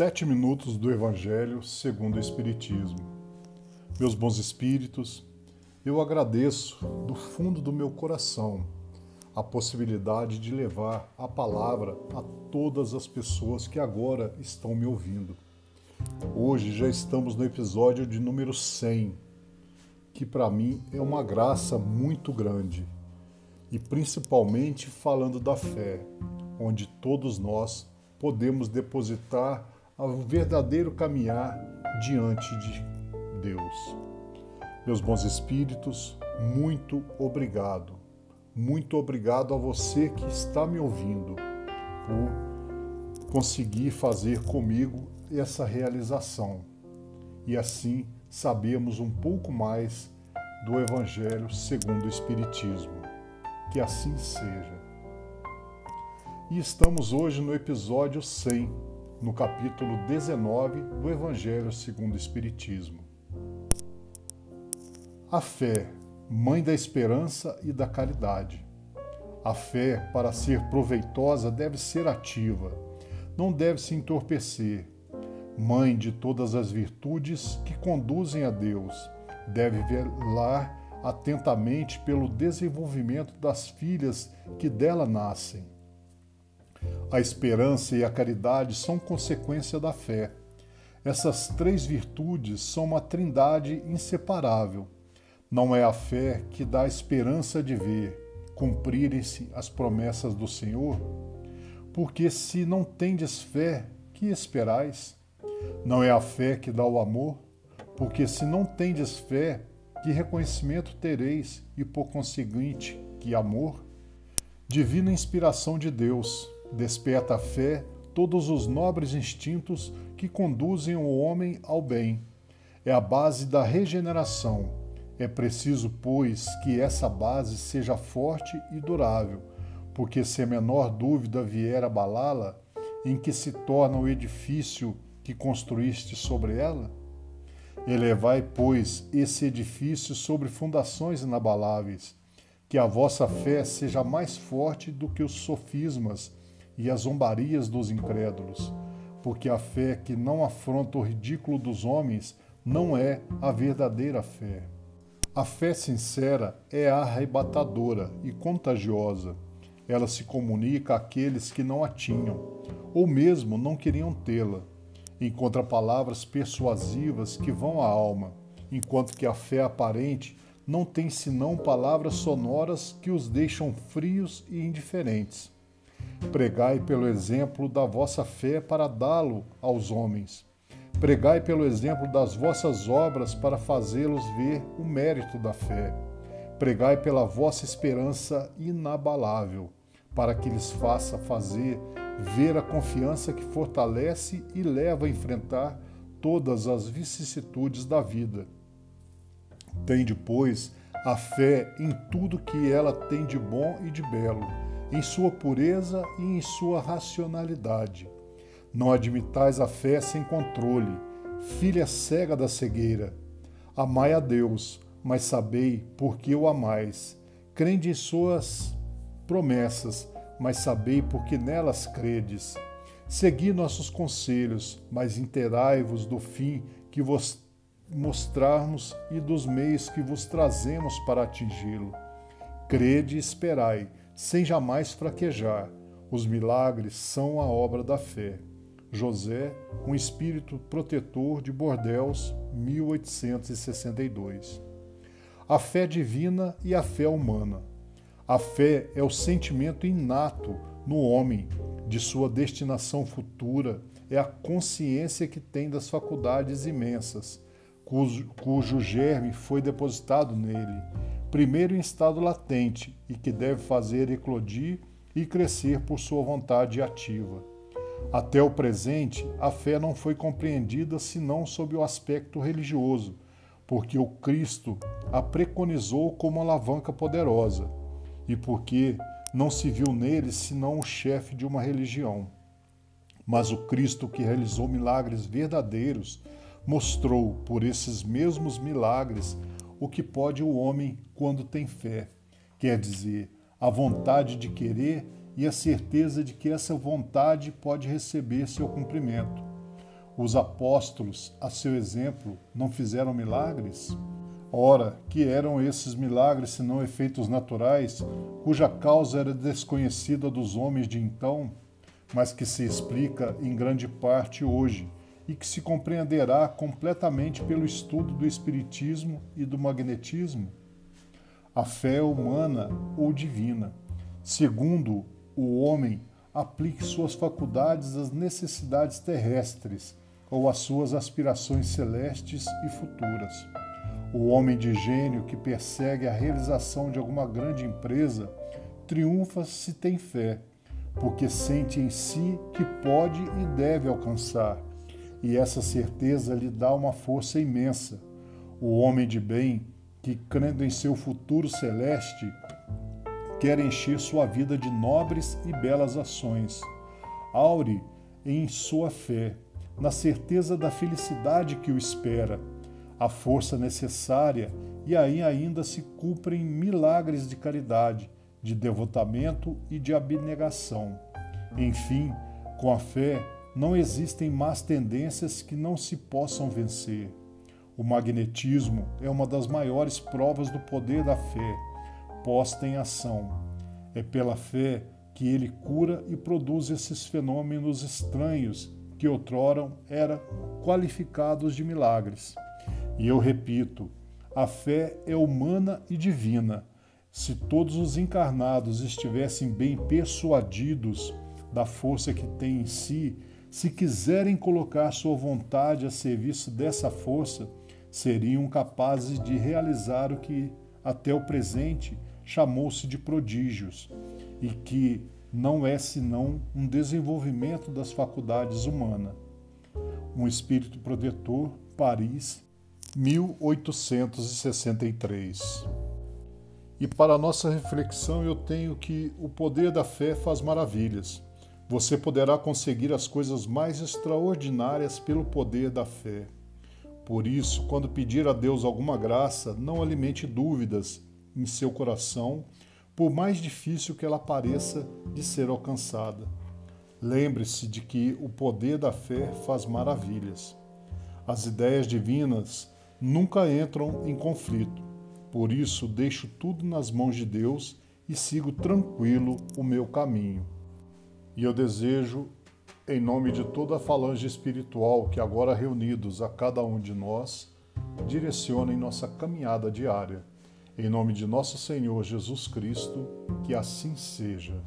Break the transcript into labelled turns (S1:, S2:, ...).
S1: Sete minutos do Evangelho segundo o Espiritismo. Meus bons espíritos, eu agradeço do fundo do meu coração a possibilidade de levar a palavra a todas as pessoas que agora estão me ouvindo. Hoje já estamos no episódio de número 100, que para mim é uma graça muito grande, e principalmente falando da fé, onde todos nós podemos depositar o verdadeiro caminhar diante de Deus. Meus bons espíritos, muito obrigado. Muito obrigado a você que está me ouvindo por conseguir fazer comigo essa realização. E assim sabemos um pouco mais do Evangelho segundo o Espiritismo. Que assim seja e estamos hoje no episódio 100, no capítulo 19 do Evangelho segundo o Espiritismo. A fé, mãe da esperança e da caridade. A fé, para ser proveitosa, deve ser ativa, não deve se entorpecer. Mãe de todas as virtudes que conduzem a Deus, deve velar atentamente pelo desenvolvimento das filhas que dela nascem a esperança e a caridade são consequência da fé. Essas três virtudes são uma trindade inseparável. Não é a fé que dá a esperança de ver cumprirem-se as promessas do Senhor? Porque se não tendes fé, que esperais? Não é a fé que dá o amor? Porque se não tendes fé, que reconhecimento tereis e por conseguinte, que amor? Divina inspiração de Deus, Desperta a fé todos os nobres instintos que conduzem o homem ao bem. É a base da regeneração. É preciso, pois, que essa base seja forte e durável, porque se a menor dúvida vier abalá-la, em que se torna o edifício que construíste sobre ela? Elevai, pois, esse edifício sobre fundações inabaláveis, que a vossa fé seja mais forte do que os sofismas e as zombarias dos incrédulos, porque a fé que não afronta o ridículo dos homens não é a verdadeira fé. A fé sincera é arrebatadora e contagiosa. Ela se comunica àqueles que não a tinham, ou mesmo não queriam tê-la. Encontra palavras persuasivas que vão à alma, enquanto que a fé aparente não tem senão palavras sonoras que os deixam frios e indiferentes. Pregai pelo exemplo da vossa fé para dá-lo aos homens. Pregai pelo exemplo das vossas obras para fazê-los ver o mérito da fé. Pregai pela vossa esperança inabalável, para que lhes faça fazer ver a confiança que fortalece e leva a enfrentar todas as vicissitudes da vida. Tem depois a fé em tudo que ela tem de bom e de belo em sua pureza e em sua racionalidade. Não admitais a fé sem controle, filha cega da cegueira. Amai a Deus, mas sabei por que o amais. Crende em suas promessas, mas sabei por que nelas credes. Segui nossos conselhos, mas interai-vos do fim que vos mostrarmos e dos meios que vos trazemos para atingi-lo. Crede e esperai, sem jamais fraquejar. Os milagres são a obra da fé. José, um espírito protetor de Bordeus, 1862. A fé divina e a fé humana. A fé é o sentimento inato no homem de sua destinação futura, é a consciência que tem das faculdades imensas, cujo, cujo germe foi depositado nele primeiro em estado latente e que deve fazer eclodir e crescer por sua vontade ativa. Até o presente, a fé não foi compreendida senão sob o aspecto religioso, porque o Cristo a preconizou como alavanca poderosa e porque não se viu nele senão o chefe de uma religião. Mas o Cristo que realizou milagres verdadeiros mostrou por esses mesmos milagres o que pode o homem quando tem fé, quer dizer, a vontade de querer e a certeza de que essa vontade pode receber seu cumprimento. Os apóstolos, a seu exemplo, não fizeram milagres? Ora, que eram esses milagres senão efeitos naturais, cuja causa era desconhecida dos homens de então, mas que se explica em grande parte hoje e que se compreenderá completamente pelo estudo do Espiritismo e do magnetismo? A fé humana ou divina, segundo o homem, aplique suas faculdades às necessidades terrestres ou às suas aspirações celestes e futuras. O homem de gênio que persegue a realização de alguma grande empresa triunfa se tem fé, porque sente em si que pode e deve alcançar, e essa certeza lhe dá uma força imensa. O homem de bem, que crendo em seu futuro celeste, quer encher sua vida de nobres e belas ações. Aure em sua fé, na certeza da felicidade que o espera a força necessária e aí ainda se cumprem milagres de caridade, de devotamento e de abnegação. Enfim, com a fé não existem más tendências que não se possam vencer. O magnetismo é uma das maiores provas do poder da fé, posta em ação. É pela fé que ele cura e produz esses fenômenos estranhos que outrora eram qualificados de milagres. E eu repito, a fé é humana e divina. Se todos os encarnados estivessem bem persuadidos da força que têm em si, se quiserem colocar sua vontade a serviço dessa força, seriam capazes de realizar o que até o presente chamou-se de prodígios, e que não é senão um desenvolvimento das faculdades humanas. Um espírito protetor, Paris, 1863. E para nossa reflexão eu tenho que o poder da fé faz maravilhas. Você poderá conseguir as coisas mais extraordinárias pelo poder da fé. Por isso, quando pedir a Deus alguma graça, não alimente dúvidas em seu coração, por mais difícil que ela pareça de ser alcançada. Lembre-se de que o poder da fé faz maravilhas. As ideias divinas nunca entram em conflito. Por isso, deixo tudo nas mãos de Deus e sigo tranquilo o meu caminho. E eu desejo, em nome de toda a falange espiritual que agora reunidos a cada um de nós, direcionem nossa caminhada diária. Em nome de nosso Senhor Jesus Cristo, que assim seja.